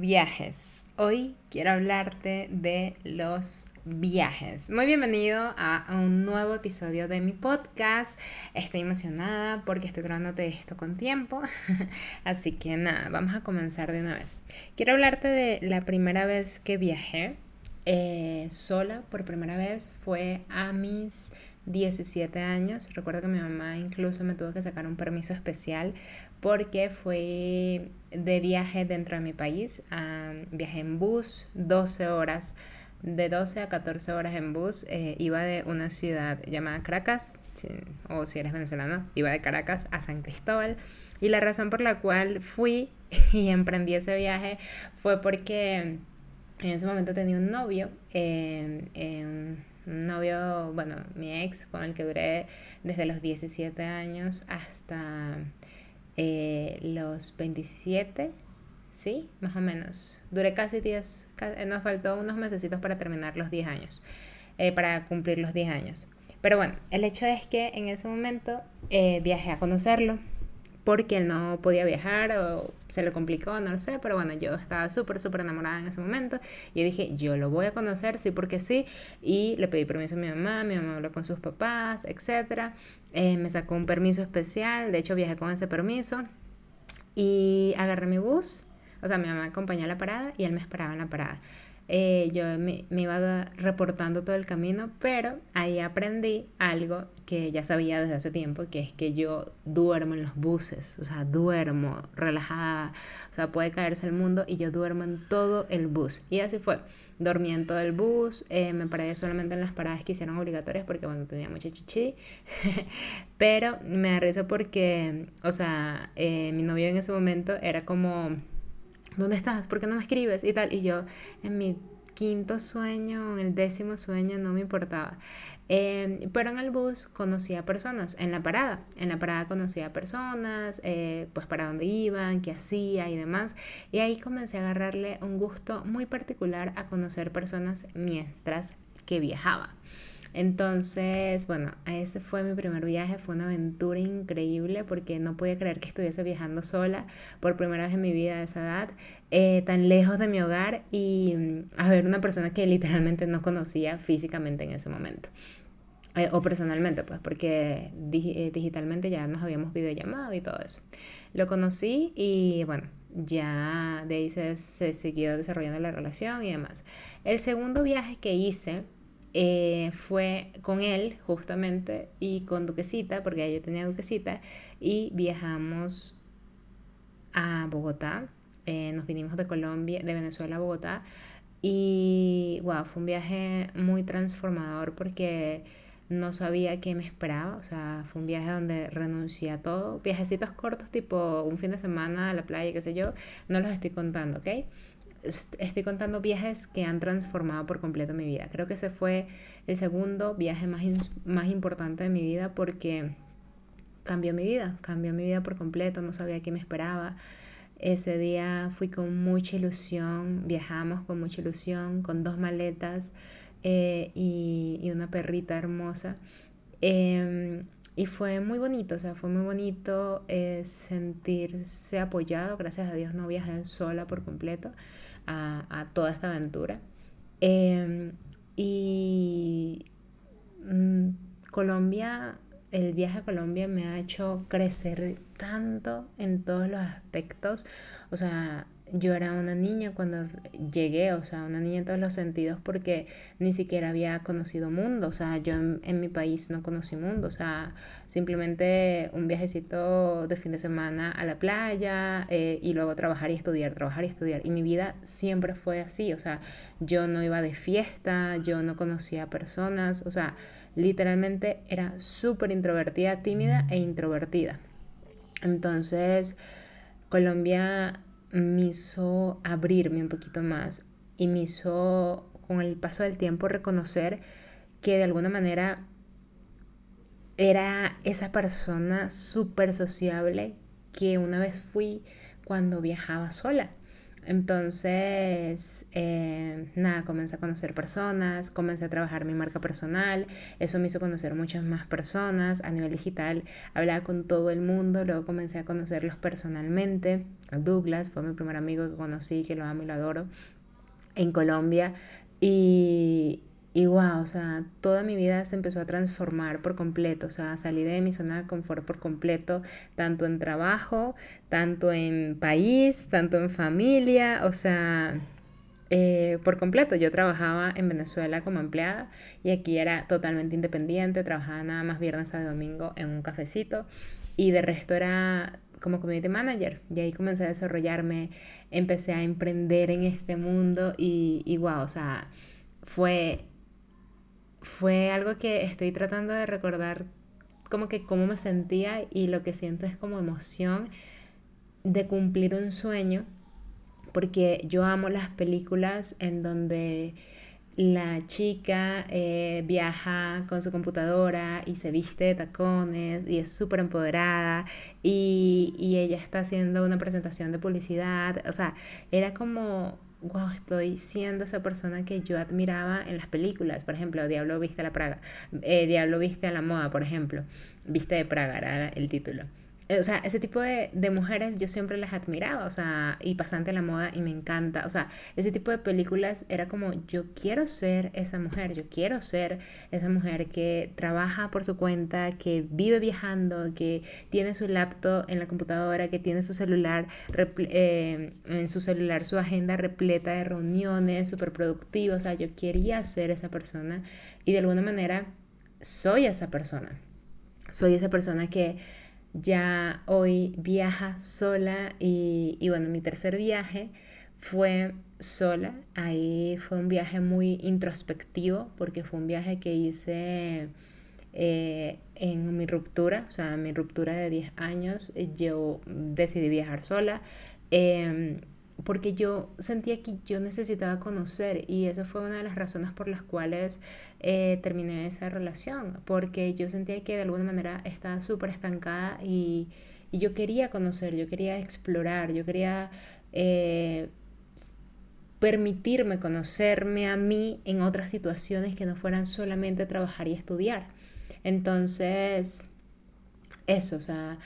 viajes. Hoy quiero hablarte de los viajes. Muy bienvenido a un nuevo episodio de mi podcast. Estoy emocionada porque estoy grabándote esto con tiempo. Así que nada, vamos a comenzar de una vez. Quiero hablarte de la primera vez que viajé eh, sola por primera vez. Fue a mis 17 años. Recuerdo que mi mamá incluso me tuvo que sacar un permiso especial porque fui de viaje dentro de mi país. viajé en bus 12 horas, de 12 a 14 horas en bus. Eh, iba de una ciudad llamada Caracas, o si eres venezolano, iba de Caracas a San Cristóbal. Y la razón por la cual fui y emprendí ese viaje fue porque en ese momento tenía un novio. Eh, un novio, bueno, mi ex con el que duré desde los 17 años hasta eh, los 27, ¿sí? Más o menos. Duré casi 10, nos faltó unos meses para terminar los 10 años, eh, para cumplir los 10 años. Pero bueno, el hecho es que en ese momento eh, viajé a conocerlo porque no podía viajar o se le complicó, no lo sé, pero bueno, yo estaba súper, súper enamorada en ese momento y dije, yo lo voy a conocer, sí, porque sí, y le pedí permiso a mi mamá, mi mamá habló con sus papás, etc. Eh, me sacó un permiso especial, de hecho viajé con ese permiso y agarré mi bus, o sea, mi mamá acompañó a la parada y él me esperaba en la parada. Eh, yo me, iba reportando todo el camino, pero ahí aprendí algo que ya sabía desde hace tiempo, que es que yo duermo en los buses, o sea, duermo relajada, o sea, puede caerse el mundo y yo duermo en todo el bus. Y así fue, dormí en todo el bus, eh, me paré solamente en las paradas que hicieron obligatorias porque, bueno, tenía mucha chichi, pero me da porque, o sea, eh, mi novio en ese momento era como ¿dónde estás? ¿Por qué no me escribes? Y tal. Y yo en mi quinto sueño, en el décimo sueño, no me importaba. Em, pero en el bus conocía personas, en la parada. En la parada conocía personas, eh, pues para dónde iban, qué hacía y demás. Y ahí comencé a agarrarle un gusto muy particular a conocer personas mientras que viajaba. Entonces, bueno, ese fue mi primer viaje, fue una aventura increíble porque no podía creer que estuviese viajando sola por primera vez en mi vida a esa edad, eh, tan lejos de mi hogar y mm, a ver una persona que literalmente no conocía físicamente en ese momento. Eh, o personalmente, pues, porque eh, digitalmente ya nos habíamos videollamado y todo eso. Lo conocí y bueno, ya de ahí se, se siguió desarrollando la relación y demás. El segundo viaje que hice eh, fue con él justamente y con Duquesita, porque yo tenía Duquesita, y viajamos a Bogotá. Eh, nos vinimos de Colombia, de Venezuela a Bogotá. Y wow, fue un viaje muy transformador porque no sabía qué me esperaba. O sea, fue un viaje donde renuncié a todo. Viajecitos cortos, tipo un fin de semana a la playa, qué sé yo, no los estoy contando, ¿ok? Estoy contando viajes que han transformado por completo mi vida. Creo que ese fue el segundo viaje más, más importante de mi vida porque cambió mi vida, cambió mi vida por completo, no sabía qué me esperaba. Ese día fui con mucha ilusión, viajamos con mucha ilusión, con dos maletas eh, y, una perrita hermosa. Em, y fue muy bonito, o sea, fue muy bonito eh, sentirse apoyado. Gracias a Dios no viajé sola por completo a, toda esta aventura. Em, y mm, Colombia, el viaje a Colombia me ha hecho crecer tanto en todos los aspectos. O sea, yo era una niña cuando llegué, o sea, una niña en todos los sentidos porque ni siquiera había conocido mundo, o sea, yo en, mi país no conocí mundo, o sea, simplemente un viajecito de fin de semana a la playa eh, y luego trabajar y estudiar, trabajar y estudiar. Y mi vida siempre fue así, o sea, yo no iba de fiesta, yo no conocía personas, o sea, literalmente era súper introvertida, tímida e introvertida. Entonces, Colombia me hizo abrirme un poquito más y me hizo con el paso del tiempo reconocer que de alguna manera era esa persona súper sociable que una vez fui cuando viajaba sola. Entonces, eh, nada, comencé a conocer personas, comencé a trabajar mi marca personal, eso me hizo conocer muchas más personas a nivel digital, hablaba con todo el mundo, luego comencé a conocerlos personalmente, Douglas fue mi primer amigo que conocí, que lo amo y lo adoro, en Colombia, y, y wow, o sea, toda mi vida se empezó a transformar por completo, o sea, salí de mi zona de confort por completo, tanto en trabajo, tanto en país, tanto en familia, o sea, eh, por completo. Yo trabajaba en Venezuela como empleada y aquí era totalmente independiente, trabajaba nada más viernes a domingo en un cafecito y de resto era como community manager y ahí comencé a desarrollarme, empecé a emprender en este mundo y, y o sea, fue fue algo que estoy tratando de recordar como que cómo me sentía y lo que siento es como emoción de cumplir un sueño, porque yo amo las películas en donde la chica eh, viaja con su computadora y se viste de tacones y es súper empoderada y, y ella está haciendo una presentación de publicidad, o sea, era como wow, estoy siendo esa persona que yo admiraba en las películas. Por ejemplo, Diablo viste a la Praga, eh, Diablo viste a la moda, por ejemplo. Viste de Praga era el título. Eh, o sea, ese tipo de, de, mujeres yo siempre las admiraba, o sea, y pasante la moda y me encanta, o sea, ese tipo de películas era como, yo quiero ser esa mujer, yo quiero ser esa mujer que trabaja por su cuenta, que vive viajando, que tiene su laptop en la computadora, que tiene su celular, eh, en su celular su agenda repleta de reuniones, súper productiva, o sea, yo quería ser esa persona y de alguna manera soy esa persona, soy esa persona que ya hoy viaja sola y, bueno, mi tercer viaje fue sola. Ahí fue un viaje muy introspectivo porque fue un viaje que hice eh, en mi ruptura, o sea, mi ruptura de 10 años. Yo decidí viajar sola. Em, porque yo sentía que yo necesitaba conocer y esa fue una de las razones por las cuales eh, terminé esa relación, porque yo sentía que de alguna manera estaba súper estancada y, yo quería conocer, yo quería explorar, yo quería eh, permitirme conocerme a mí en otras situaciones que no fueran solamente trabajar y estudiar. Entonces, eso, o sea,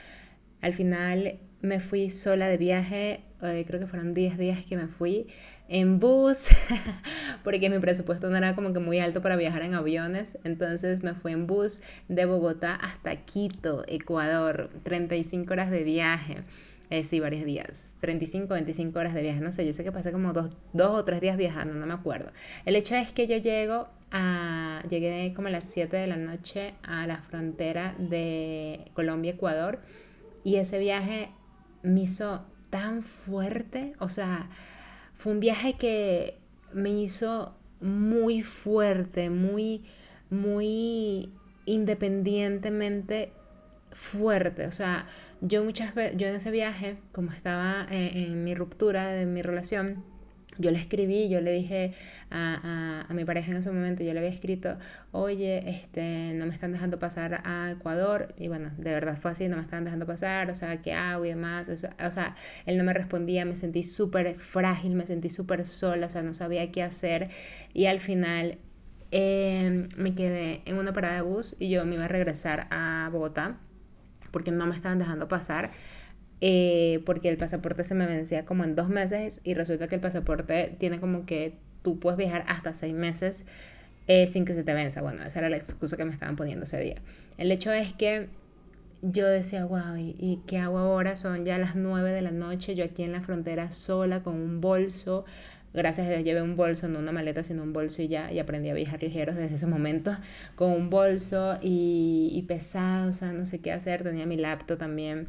al final me fui sola de viaje, eh, creo que fueron 10 días que me fui en bus, porque mi presupuesto no era como que muy alto para viajar en aviones, entonces me fui en bus de Bogotá hasta Quito, Ecuador, 35 horas de viaje. Eh, sí, varios días, 35, 25 horas de viaje, no sé, yo sé que pasé como dos, dos o tres días viajando, no me acuerdo. El hecho es que yo llego a, llegué como a las 7 de la noche a la frontera de Colombia-Ecuador y ese viaje me hizo tan fuerte, o sea, fue un viaje que me hizo muy fuerte, muy, muy independientemente fuerte. O sea, yo muchas veces, yo en ese viaje, como estaba en mi ruptura de mi relación, yo le escribí, yo le dije a, a, mi pareja en ese momento, yo le había escrito, oye, este, no me están dejando pasar a Ecuador, y bueno, de verdad fue así, no me están dejando pasar, o sea, ¿qué hago y demás? o sea, él no me respondía, me sentí súper frágil, me sentí súper sola, o sea, no sabía qué hacer, y al final em, me quedé en una parada de bus y yo me iba a regresar a Bogotá, porque no me estaban dejando pasar. Eh, porque el pasaporte se me vencía como en dos meses y resulta que el pasaporte tiene como que tú puedes viajar hasta seis meses eh, sin que se te venza. Bueno, esa era la excusa que me estaban poniendo ese día. El hecho es que yo decía, wow, ¿y, qué hago ahora? Son ya las nueve de la noche, yo aquí en la frontera sola con un bolso. Gracias a Dios llevé un bolso, no una maleta, sino un bolso y ya, y aprendí a viajar ligeros desde ese momento, con un bolso y, y pesado, o sea, no sé qué hacer, tenía mi laptop también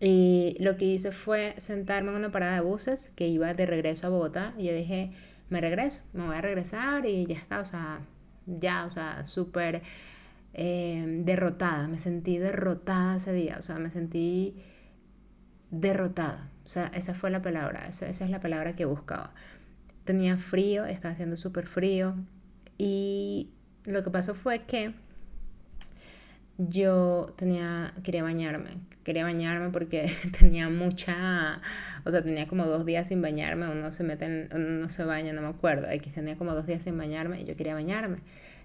y lo que hice fue sentarme en una parada de buses que iba de regreso a Bogotá. Y yo dije, me regreso, me voy a regresar y ya está, o sea, ya, o sea, súper eh, derrotada, me sentí derrotada ese día, o sea, me sentí derrotada, o sea, esa fue la palabra, esa, esa es la palabra que buscaba. Tenía frío, estaba haciendo súper frío. Y lo que pasó fue que yo tenía, quería bañarme, quería bañarme porque tenía mucha, o sea, tenía como dos días sin bañarme, uno se mete, en, se baña, no me acuerdo, que tenía como dos días sin bañarme y yo quería bañarme.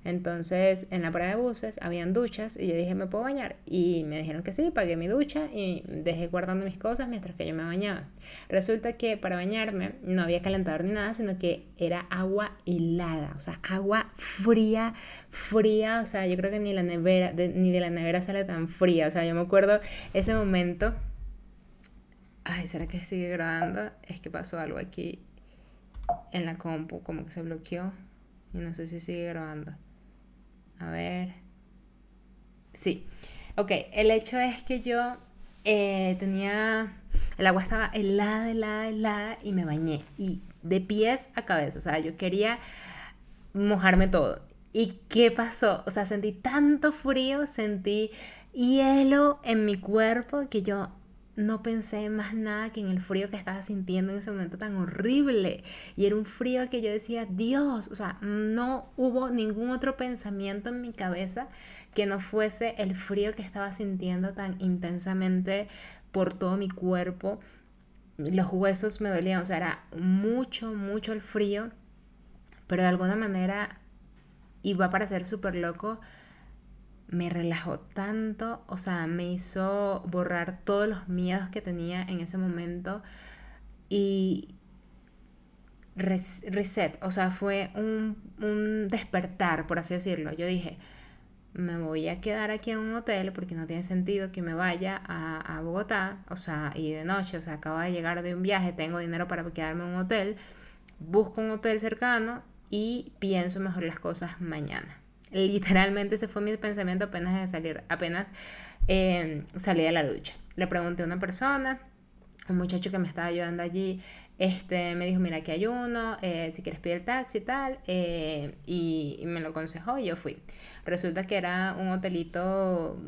Entonces, en la parada de buses habían duchas y yo dije, ¿me puedo bañar? Y me dijeron que sí, pagué mi ducha y dejé guardando mis cosas mientras que yo me bañaba. Resulta que para bañarme no había calentador ni nada, sino que era agua helada, o sea, agua fría, fría, o sea, yo creo que ni la nevera, ni de la nevera sale tan fría, o sea, yo me acuerdo ese momento. Ay, ¿será que sigue grabando? Es que pasó algo aquí en la compu, como que se bloqueó y no sé si sigue grabando. A ver. Sí. Ok, el hecho es que yo eh, tenía... El agua estaba helada, helada, helada y me bañé. Y de pies a cabeza. O sea, yo quería mojarme todo. ¿Y qué pasó? O sea, sentí tanto frío, sentí hielo en mi cuerpo que yo no pensé más nada que en el frío que estaba sintiendo en ese momento tan horrible. Y era un frío que yo decía, Dios, o sea, no hubo ningún otro pensamiento en mi cabeza que no fuese el frío que estaba sintiendo tan intensamente por todo mi cuerpo. Los huesos me dolían, o sea, era mucho, mucho el frío, pero de alguna manera iba a parecer súper loco me relajó tanto, o sea, me hizo borrar todos los miedos que tenía en ese momento y reset, o sea, fue un, despertar, por así decirlo. Yo dije, me voy a quedar aquí en un hotel porque no tiene sentido que me vaya a, a, Bogotá, o sea, y de noche, o sea, acabo de llegar de un viaje, tengo dinero para quedarme en un hotel, busco un hotel cercano y pienso mejor las cosas mañana. Literalmente ese fue mi pensamiento apenas de salir, apenas eh, salí de la ducha. Le pregunté a una persona, un muchacho que me estaba ayudando allí, este, me dijo, mira, aquí hay uno, eh, si quieres pedir el taxi y tal, eh, y, me lo aconsejó y yo fui. Resulta que era un hotelito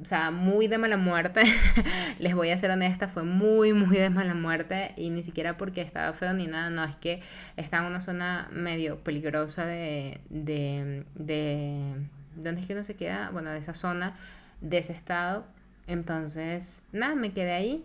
o sea, muy de mala muerte. Les voy a ser honesta, fue muy, muy de mala muerte. Y ni siquiera porque estaba feo ni nada, no, es que estaba en una zona medio peligrosa de, de, de. ¿Dónde es que uno se queda? Bueno, de esa zona, de ese estado. Entonces, nada, me quedé ahí.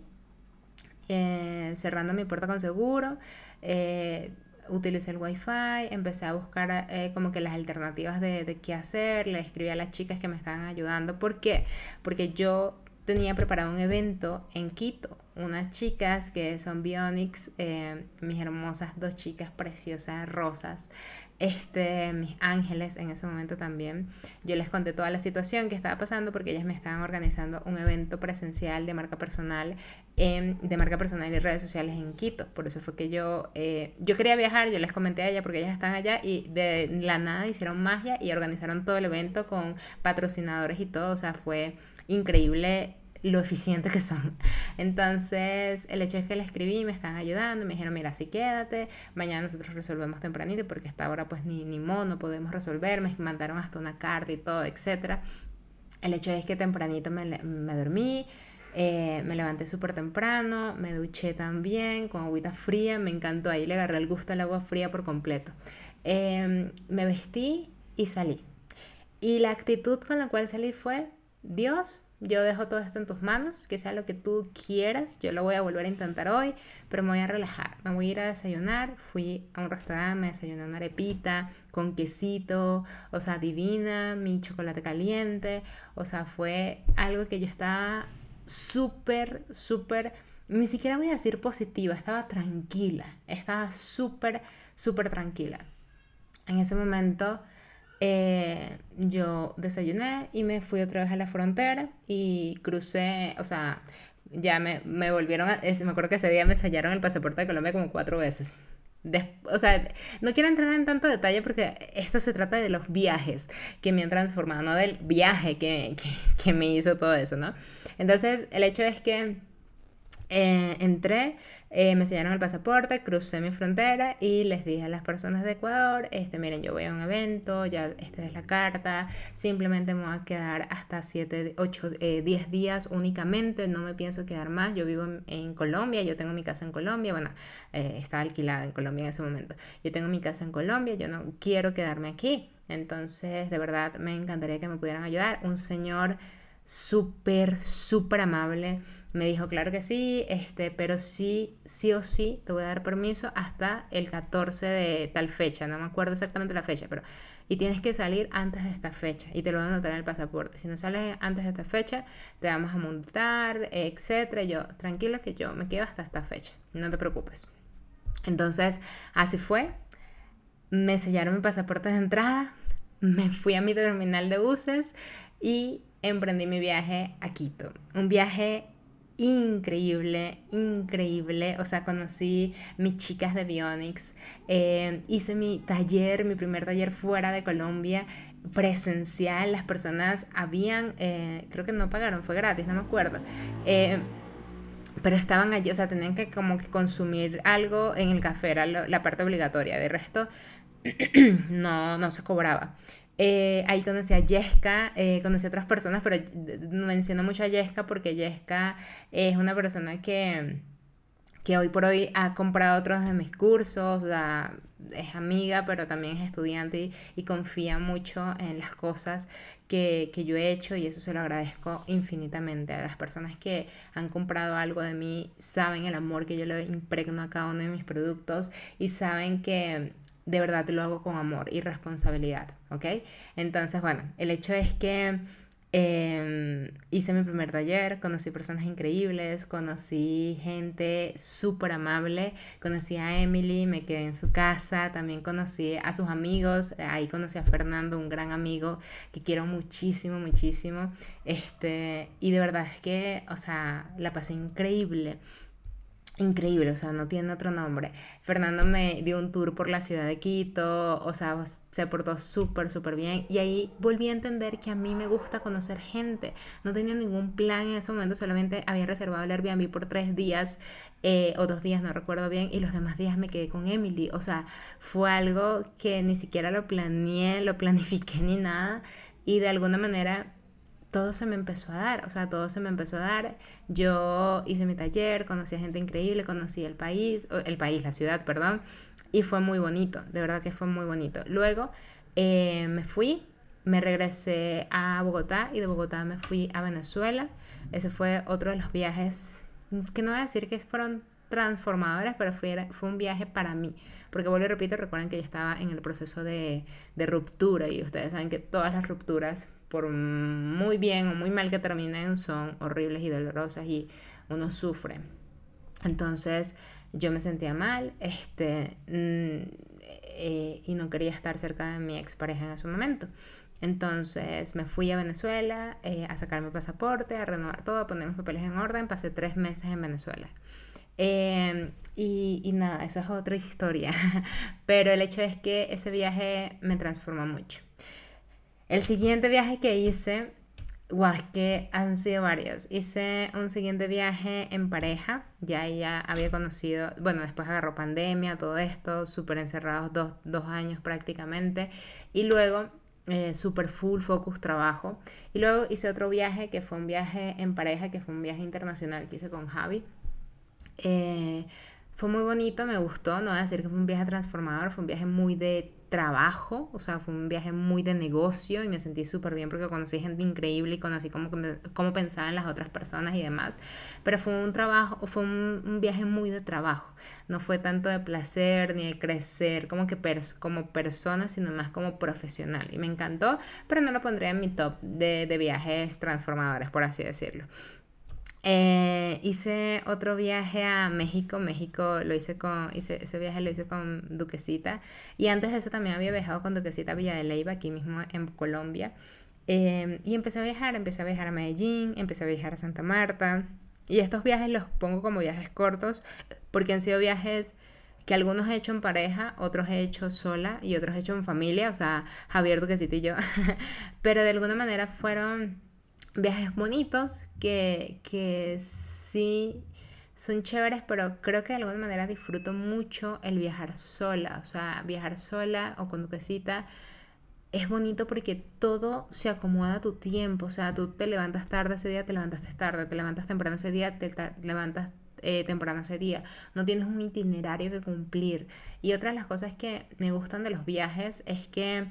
Eh, cerrando mi puerta con seguro. Eh, utilicé el wifi, empecé a buscar eh, como que las alternativas de, qué hacer, le escribí a las chicas que me estaban ayudando. ¿Por qué? Porque yo tenía preparado un evento en Quito, unas chicas que son Bionics, eh, mis hermosas dos chicas preciosas, rosas, este, mis ángeles en ese momento también. Yo les conté toda la situación que estaba pasando porque ellas me estaban organizando un evento presencial de marca personal, de marca personal y redes sociales en Quito. Por eso fue que yo, eh, yo quería viajar, yo les comenté a ella porque ellas están allá y de la nada hicieron magia y organizaron todo el evento con patrocinadores y todo. O sea, fue increíble lo eficiente que son. Entonces, el hecho es que le escribí, me están ayudando, me dijeron, mira, así quédate, mañana nosotros resolvemos tempranito porque hasta ahora pues ni, ni modo, no podemos resolver, me mandaron hasta una carta y todo, etc. El hecho es que tempranito me, me dormí, eh, me levanté súper temprano, me duché también con agüita fría, me encantó, ahí le agarré el gusto al agua fría por completo. Em, me vestí y salí. Y la actitud con la cual salí fue, Dios, yo dejo todo esto en tus manos, que sea lo que tú quieras. Yo lo voy a volver a intentar hoy, pero me voy a relajar. Me voy a ir a desayunar. Fui a un restaurante, me desayuné una arepita con quesito, o sea, divina, mi chocolate caliente. O sea, fue algo que yo estaba súper, súper, ni siquiera voy a decir positiva, estaba tranquila. Estaba súper, súper tranquila. En ese momento eh, yo desayuné y me fui otra vez a la frontera y crucé, o sea, ya me, me volvieron a, me acuerdo que ese día me sellaron el pasaporte de Colombia como cuatro veces. o sea, no quiero entrar en tanto detalle porque esto se trata de los viajes que me han transformado, no del viaje que, que me hizo todo eso, ¿no? Entonces, el hecho es que eh, entré, eh, me enseñaron el pasaporte, crucé mi frontera y les dije a las personas de Ecuador, este, miren, yo voy a un evento, ya esta es la carta, simplemente me voy a quedar hasta 7, 8, 10 días únicamente, no me pienso quedar más, yo vivo en, Colombia, yo tengo mi casa en Colombia, bueno, eh, estaba alquilada en Colombia en ese momento, yo tengo mi casa en Colombia, yo no quiero quedarme aquí, entonces de verdad me encantaría que me pudieran ayudar, un señor súper, súper amable. Me dijo, claro que sí, este, pero sí, sí o sí, te voy a dar permiso hasta el 14 de tal fecha, no me acuerdo exactamente la fecha, pero... Y tienes que salir antes de esta fecha y te lo voy a anotar en el pasaporte. Si no sales antes de esta fecha, te vamos a montar, etcétera. Yo, tranquila que yo me quedo hasta esta fecha, no te preocupes. Entonces, así fue. Me sellaron mi pasaporte de entrada, me fui a mi terminal de buses y emprendí mi viaje a Quito. Un viaje increíble, increíble. O sea, conocí mis chicas de Bionics, eh, hice mi taller, mi primer taller fuera de Colombia, presencial. Las personas habían, eh, creo que no pagaron, fue gratis, no me acuerdo. Eh, pero estaban allí, o sea, tenían que como que consumir algo en el café, era la parte obligatoria. De resto, no, no se cobraba. Eh, ahí conocí a Yesca, eh, conocí a otras personas, pero menciono mucho a Yesca porque Yesca es una persona que, que hoy por hoy ha comprado otros de mis cursos, es amiga, pero también es estudiante y, confía mucho en las cosas que, que, yo he hecho y eso se lo agradezco infinitamente. A las personas que han comprado algo de mí saben el amor que yo le impregno a cada uno de mis productos y saben que de verdad lo hago con amor y responsabilidad, ¿ok? Entonces, bueno, el hecho es que em, hice mi primer taller, conocí personas increíbles, conocí gente súper amable, conocí a Emily, me quedé en su casa, también conocí a sus amigos, ahí conocí a Fernando, un gran amigo que quiero muchísimo, muchísimo, este, y de verdad es que, o sea, la pasé increíble increíble, o sea, no tiene otro nombre. Fernando me dio un tour por la ciudad de Quito, o sea, se portó súper, súper bien. Y ahí volví a entender que a mí me gusta conocer gente. No tenía ningún plan en ese momento, solamente había reservado el Airbnb por tres días eh, o dos días, no recuerdo bien, y los demás días me quedé con Emily. O sea, fue algo que ni siquiera lo planeé, lo planifiqué ni nada. Y de alguna manera todo se me empezó a dar, o sea, todo se me empezó a dar. Yo hice mi taller, conocí a gente increíble, conocí el país, el país, la ciudad, perdón, y fue muy bonito, de verdad que fue muy bonito. Luego eh, me fui, me regresé a Bogotá y de Bogotá me fui a Venezuela. Ese fue otro de los viajes, que no voy a decir que fueron transformadores, pero fue, fue un viaje para mí. Porque vuelvo y repito, recuerden que yo estaba en el proceso de, de ruptura y ustedes saben que todas las rupturas por muy bien o muy mal que terminen, son horribles y dolorosas y uno sufre. Entonces yo me sentía mal este, mm, eh, y no quería estar cerca de mi expareja en ese momento. Entonces me fui a Venezuela eh, a sacar mi pasaporte, a renovar todo, a poner mis papeles en orden. Pasé tres meses en Venezuela. Em, y, y, nada, eso es otra historia. Pero el hecho es que ese viaje me transformó mucho. El siguiente viaje que hice, guau, que han sido varios. Hice un siguiente viaje en pareja, ya ella había conocido, bueno, después agarró pandemia, todo esto, súper encerrados dos, dos, años prácticamente, y luego eh, súper full focus trabajo. Y luego hice otro viaje que fue un viaje en pareja, que fue un viaje internacional que hice con Javi. Eh, fue muy bonito, me gustó, no voy a decir que fue un viaje transformador, fue un viaje muy de trabajo, o sea, fue un viaje muy de negocio y me sentí súper bien porque conocí gente increíble y conocí cómo, cómo pensaban las otras personas y demás, pero fue un trabajo, fue un, viaje muy de trabajo, no fue tanto de placer ni de crecer como que como persona, sino más como profesional. Y me encantó, pero no lo pondría en mi top de, de viajes transformadores, por así decirlo. Eh, hice otro viaje a México. México lo hice con. Hice, ese viaje lo hice con Duquesita. Y antes de eso también había viajado con Duquesita a Villa de Leyva, aquí mismo en Colombia. Em, y empecé a viajar. Empecé a viajar a Medellín, empecé a viajar a Santa Marta. Y estos viajes los pongo como viajes cortos porque han sido viajes que algunos he hecho en pareja, otros he hecho sola y otros he hecho en familia, o sea, Javier Duquesita y yo. Pero de alguna manera fueron viajes bonitos que, que sí son chéveres, pero creo que de alguna manera disfruto mucho el viajar sola. O sea, viajar sola o con duquesita es bonito porque todo se acomoda a tu tiempo. O sea, tú te levantas tarde ese día, te levantaste tarde, te levantas temprano ese día, te levantas eh, temprano ese día. No tienes un itinerario que cumplir. Y otra de las cosas que me gustan de los viajes es que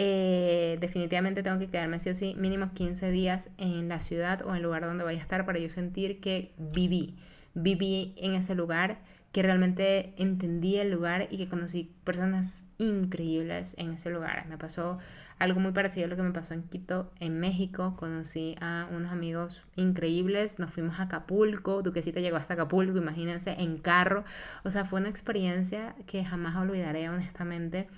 eh, definitivamente tengo que quedarme sí o sí mínimo 15 días en la ciudad o en el lugar donde vaya a estar para yo sentir que viví, viví en ese lugar que realmente entendí el lugar y que conocí personas increíbles en ese lugar. Me pasó algo muy parecido a lo que me pasó en Quito, en México. Conocí a unos amigos increíbles, nos fuimos a Acapulco, Duquesita llegó hasta Acapulco, imagínense, en carro. O sea, fue una experiencia que jamás olvidaré, honestamente.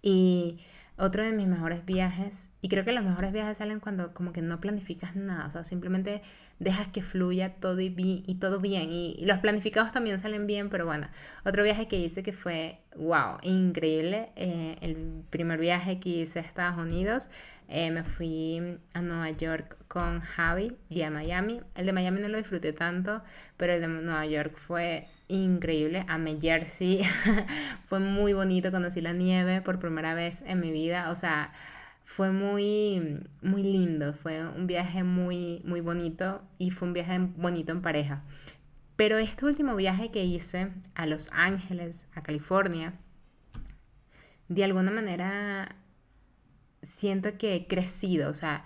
Y otro de mis mejores viajes, y creo que los mejores viajes salen cuando como que no planificas nada, o sea, simplemente dejas que fluya todo y, y todo bien. Y, los planificados también salen bien, pero bueno, otro viaje que hice que fue, wow, increíble. Eh, el primer viaje que hice a Estados Unidos, eh, me fui a Nueva York con Javi y a Miami. El de Miami no lo disfruté tanto, pero el de Nueva York fue increíble. Amé Jersey. fue muy bonito. Conocí la nieve por primera vez en mi vida. O sea, fue muy, muy lindo. Fue un viaje muy, muy bonito y fue un viaje bonito en pareja. Pero este último viaje que hice a Los Ángeles, a California, de alguna manera siento que he crecido. O sea,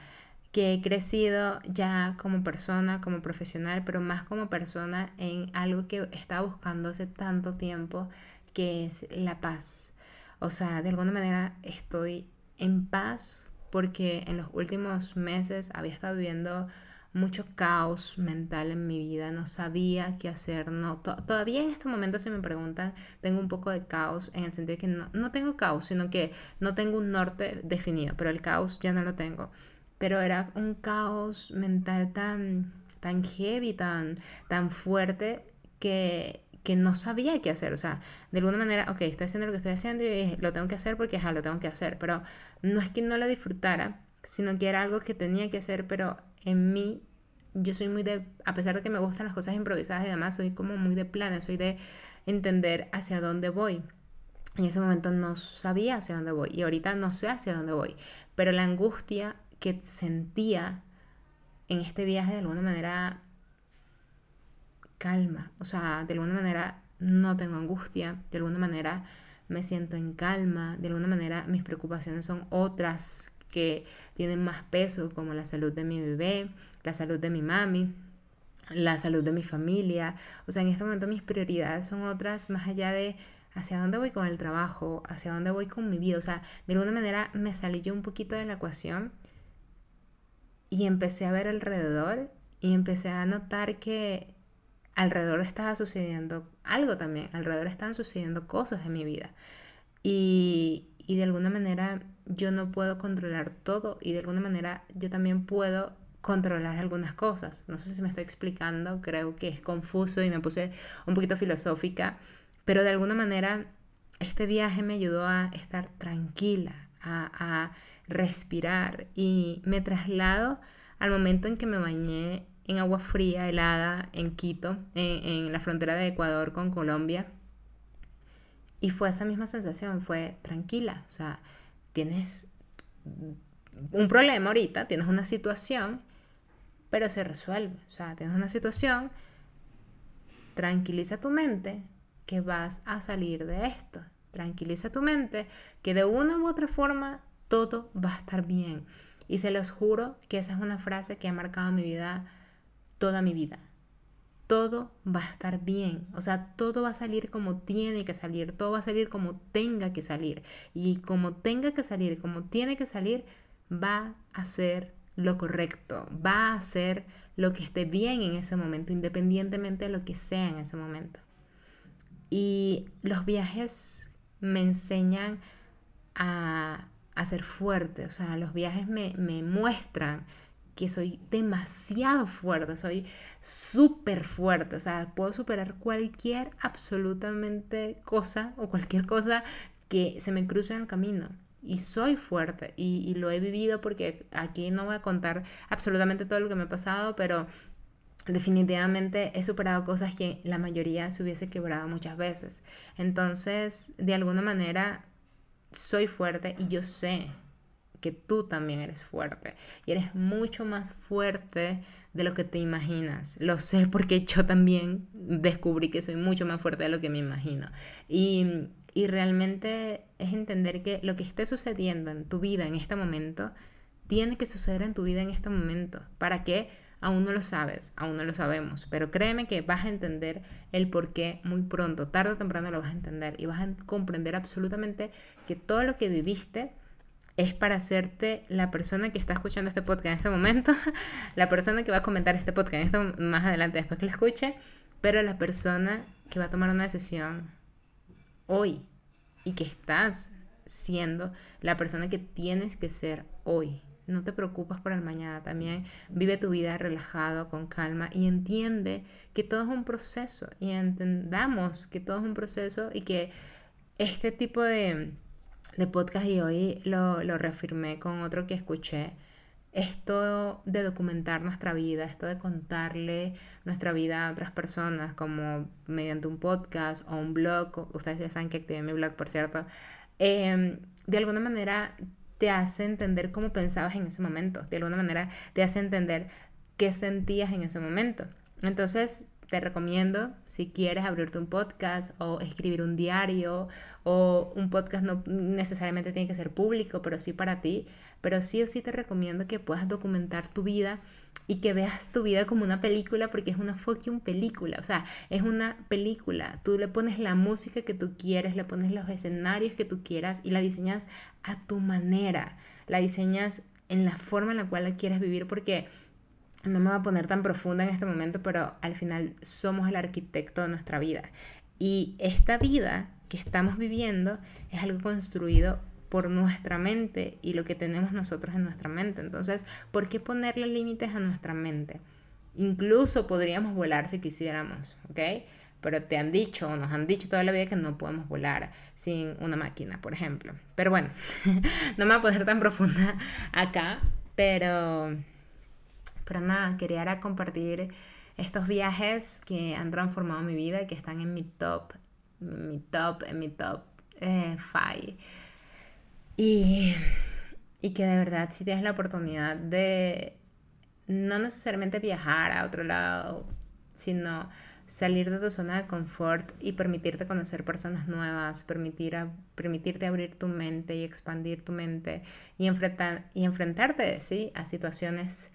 que he crecido ya como persona, como profesional, pero más como persona en algo que estaba buscando hace tanto tiempo, que es la paz. O sea, de alguna manera estoy en paz porque en los últimos meses había estado viviendo mucho caos mental en mi vida, no sabía qué hacer, no, todavía en este momento si me preguntan, tengo un poco de caos en el sentido de que no, no tengo caos, sino que no tengo un norte definido, pero el caos ya no lo tengo pero era un caos mental tan, tan heavy, tan, tan fuerte que, que no sabía qué hacer. O sea, de alguna manera, ok, estoy haciendo lo que estoy haciendo y lo tengo que hacer porque ya lo tengo que hacer. Pero no es que no lo disfrutara, sino que era algo que tenía que hacer, pero en mí, yo soy muy de, a pesar de que me gustan las cosas improvisadas y demás, soy como muy de planes, soy de entender hacia dónde voy. En ese momento no sabía hacia dónde voy y ahorita no sé hacia dónde voy, pero la angustia que sentía en este viaje de alguna manera calma, o sea, de alguna manera no tengo angustia, de alguna manera me siento en calma, de alguna manera mis preocupaciones son otras que tienen más peso, como la salud de mi bebé, la salud de mi mami, la salud de mi familia. O sea, en este momento mis prioridades son otras más allá de hacia dónde voy con el trabajo, hacia dónde voy con mi vida. O sea, de alguna manera me salí yo un poquito de la ecuación y empecé a ver alrededor y empecé a notar que alrededor estaba sucediendo algo también, alrededor están sucediendo cosas en mi vida. Y, y de alguna manera yo no puedo controlar todo y de alguna manera yo también puedo controlar algunas cosas. No sé si me estoy explicando, creo que es confuso y me puse un poquito filosófica, pero de alguna manera este viaje me ayudó a estar tranquila, a, respirar y me traslado al momento en que me bañé en agua fría, helada, en Quito, en, en, la frontera de Ecuador con Colombia. Y fue esa misma sensación, fue tranquila, o sea, tienes un problema ahorita, tienes una situación, pero se resuelve, o sea, tienes una situación, tranquiliza tu mente que vas a salir de esto. Tranquiliza tu mente, que de una u otra forma todo va a estar bien. Y se los juro que esa es una frase que ha marcado mi vida toda mi vida. Todo va a estar bien. O sea, todo va a salir como tiene que salir. Todo va a salir como tenga que salir. Y como tenga que salir, como tiene que salir, va a ser lo correcto. Va a ser lo que esté bien en ese momento, independientemente de lo que sea en ese momento. Y los viajes me enseñan a, ser fuerte, o sea, los viajes me, me muestran que soy demasiado fuerte, soy súper fuerte, o sea, puedo superar cualquier absolutamente cosa o cualquier cosa que se me cruce en el camino. Y soy fuerte y, y, lo he vivido porque aquí no voy a contar absolutamente todo lo que me ha pasado, pero definitivamente he superado cosas que la mayoría se hubiese quebrado muchas veces. Entonces, de alguna manera, soy fuerte y yo sé que tú también eres fuerte y eres mucho más fuerte de lo que te imaginas. Lo sé porque yo también descubrí que soy mucho más fuerte de lo que me imagino. Y, Y realmente es entender que lo que esté sucediendo en tu vida en este momento, tiene que suceder en tu vida en este momento. ¿Para qué? Aún no lo sabes, aún no lo sabemos, pero créeme que vas a entender el por qué muy pronto, tarde o temprano lo vas a entender y vas a comprender absolutamente que todo lo que viviste es para hacerte la persona que está escuchando este podcast en este momento, la persona que va a comentar este podcast esto más adelante después que lo escuche, pero la persona que va a tomar una decisión hoy y que estás siendo la persona que tienes que ser hoy. No te preocupes por el mañana, también vive tu vida relajado, con calma y entiende que todo es un proceso y entendamos que todo es un proceso y que este tipo de de podcast y hoy lo, lo reafirmé con otro que escuché. Esto de documentar nuestra vida, esto de contarle nuestra vida a otras personas, como mediante un podcast o un blog, ustedes ya saben que activé mi blog, por cierto, em, de alguna manera te hace entender cómo pensabas en ese momento, de alguna manera te hace entender qué sentías en ese momento. Entonces, te recomiendo si quieres abrirte un podcast o escribir un diario o un podcast no necesariamente tiene que ser público, pero sí para ti, pero sí o sí te recomiendo que puedas documentar tu vida y que veas tu vida como una película porque es una fucking película, o sea, es una película. Tú le pones la música que tú quieres, le pones los escenarios que tú quieras y la diseñas a tu manera, la diseñas en la forma en la cual la quieres vivir porque no me voy a poner tan profunda en este momento, pero al final somos el arquitecto de nuestra vida. Y esta vida que estamos viviendo es algo construido por nuestra mente y lo que tenemos nosotros en nuestra mente. Entonces, ¿por qué ponerle límites a nuestra mente? Incluso podríamos volar si quisiéramos, ¿ok? Pero te han dicho o nos han dicho toda la vida que no podemos volar sin una máquina, por ejemplo. Pero bueno, no me voy a poner tan profunda acá, pero pero nada, quería compartir estos viajes que han transformado mi vida que están en mi top, mi top, en mi top 5. Eh, y, y que de verdad si tienes la oportunidad de no necesariamente viajar a otro lado, sino salir de tu zona de confort y permitirte conocer personas nuevas, permitir permitirte abrir tu mente y expandir tu mente y, enfrentar, y enfrentarte ¿sí? a situaciones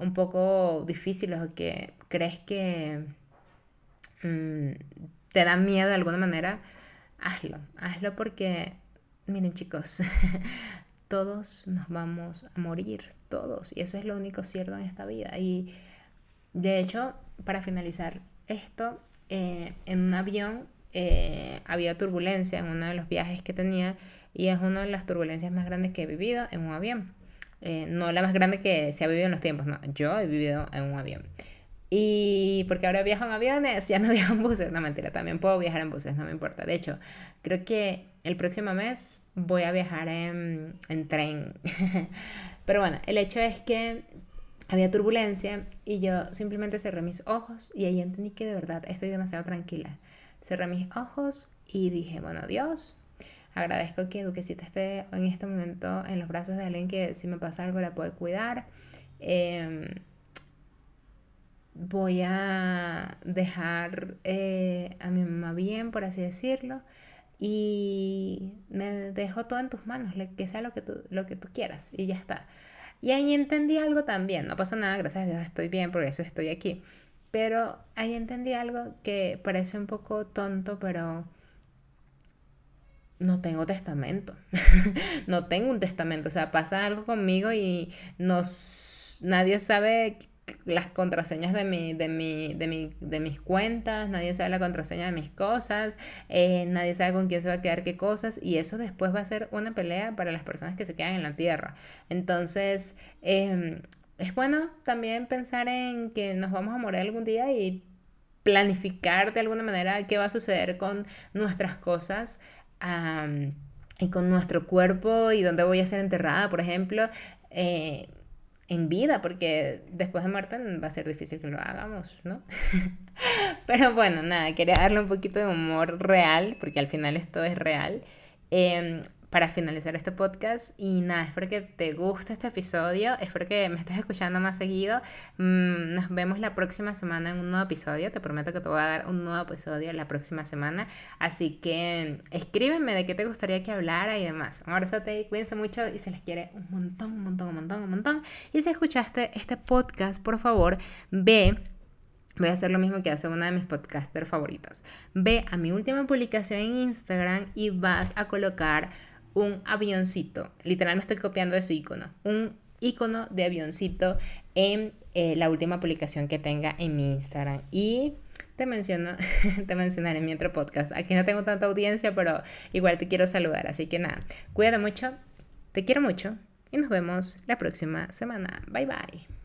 un poco difíciles o que crees que mm, te dan miedo de alguna manera, hazlo, hazlo porque, miren chicos, todos nos vamos a morir, todos, y eso es lo único cierto en esta vida. Y de hecho, para finalizar esto, eh, en un avión eh, había turbulencia en uno de los viajes que tenía y es una de las turbulencias más grandes que he vivido en un avión. Eh, no la más grande que se ha vivido en los tiempos, no, yo he vivido en un avión. Y porque ahora viajo en aviones, ya no viajo en buses, no mentira, también puedo viajar en buses, no me importa. De hecho, creo que el próximo mes voy a viajar en, en tren. Pero bueno, el hecho es que había turbulencia y yo simplemente cerré mis ojos y ahí entendí que de verdad estoy demasiado tranquila. Cerré mis ojos y dije, bueno, Dios, Agradezco que Duquesita esté en este momento en los brazos de alguien que si me pasa algo la puede cuidar. Em, voy a dejar eh, a mi mamá bien, por así decirlo, y me dejo todo en tus manos, que sea lo que tú, lo que tú quieras, y ya está. Y ahí entendí algo también, no pasó nada, gracias a Dios estoy bien, por eso estoy aquí. Pero ahí entendí algo que parece un poco tonto, pero no tengo testamento. no tengo un testamento. O sea, pasa algo conmigo y nos, nadie sabe las contraseñas de, mi, de, mi, de, mi, de mis cuentas, nadie sabe la contraseña de mis cosas, eh, nadie sabe con quién se va a quedar qué cosas y eso después va a ser una pelea para las personas que se quedan en la tierra. Entonces, em, es bueno también pensar en que nos vamos a morir algún día y planificar de alguna manera qué va a suceder con nuestras cosas y con nuestro cuerpo y dónde voy a ser enterrada, por ejemplo, eh, en vida, porque después de muerte va a ser difícil que lo hagamos, ¿no? Pero bueno, nada, quería darle un poquito de humor real, porque al final esto es real. Em, para finalizar este podcast. Y nada, espero que te guste este episodio. Espero que me estés escuchando más seguido. Mm, nos vemos la próxima semana en un nuevo episodio. Te prometo que te voy a dar un nuevo episodio la próxima semana. Así que escríbeme de qué te gustaría que hablara y demás. Un abrazote, cuídense mucho y se les quiere un montón, un montón, un montón, un montón. Y si escuchaste este podcast, por favor, ve Voy a hacer lo mismo que hace una de mis podcasters favoritos. Ve a mi última publicación en Instagram y vas a colocar un avioncito. Literal me estoy copiando de su icono. Un icono de avioncito en eh, la última publicación que tenga en mi Instagram. Y te menciono, te mencionaré en mi otro podcast. Aquí no tengo tanta audiencia, pero igual te quiero saludar. Así que nada, cuídate mucho, te quiero mucho y nos vemos la próxima semana. Bye bye.